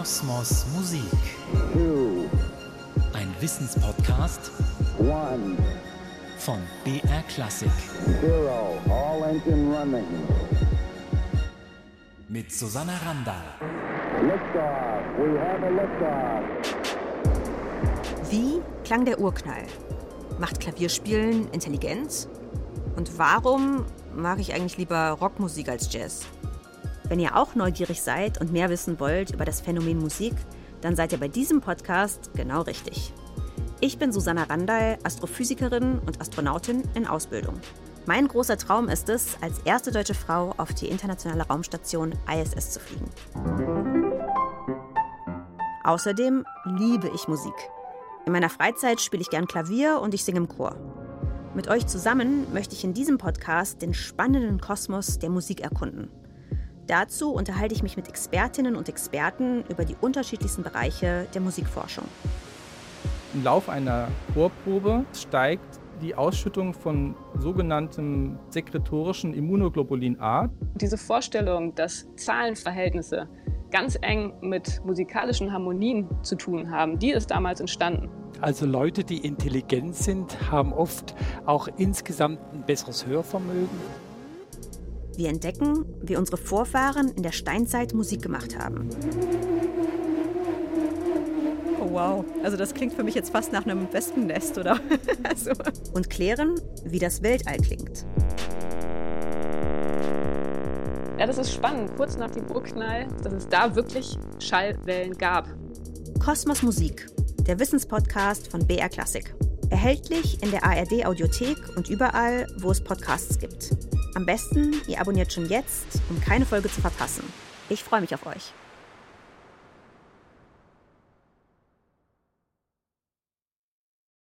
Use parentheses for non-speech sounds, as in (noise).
Kosmos Musik. Ein Wissenspodcast von BR Klassik. zero. All engine running. Mit Susanna Randall. Liftoff. We have a liftoff. Wie klang der Urknall? Macht Klavierspielen intelligent? Und warum mag ich eigentlich lieber Rockmusik als Jazz? Wenn ihr auch neugierig seid und mehr wissen wollt über das Phänomen Musik, dann seid ihr bei diesem Podcast genau richtig. Ich bin Susanna Randall, Astrophysikerin und Astronautin in Ausbildung. Mein großer Traum ist es, als erste deutsche Frau auf die internationale Raumstation ISS zu fliegen. Außerdem liebe ich Musik. In meiner Freizeit spiele ich gern Klavier und ich singe im Chor. Mit euch zusammen möchte ich in diesem Podcast den spannenden Kosmos der Musik erkunden. Dazu unterhalte ich mich mit Expertinnen und Experten über die unterschiedlichsten Bereiche der Musikforschung. Im Lauf einer Chorprobe steigt die Ausschüttung von sogenanntem sekretorischen Immunoglobulin A. Diese Vorstellung, dass Zahlenverhältnisse ganz eng mit musikalischen Harmonien zu tun haben, die ist damals entstanden. Also Leute, die intelligent sind, haben oft auch insgesamt ein besseres Hörvermögen. Wir entdecken, wie unsere Vorfahren in der Steinzeit Musik gemacht haben. Oh wow, also das klingt für mich jetzt fast nach einem Wespennest, oder? (laughs) also. Und klären, wie das Weltall klingt. Ja, das ist spannend, kurz nach dem Urknall, dass es da wirklich Schallwellen gab. Kosmos Musik, der Wissenspodcast von BR Klassik. Erhältlich in der ARD Audiothek und überall, wo es Podcasts gibt. Am besten, ihr abonniert schon jetzt, um keine Folge zu verpassen. Ich freue mich auf euch.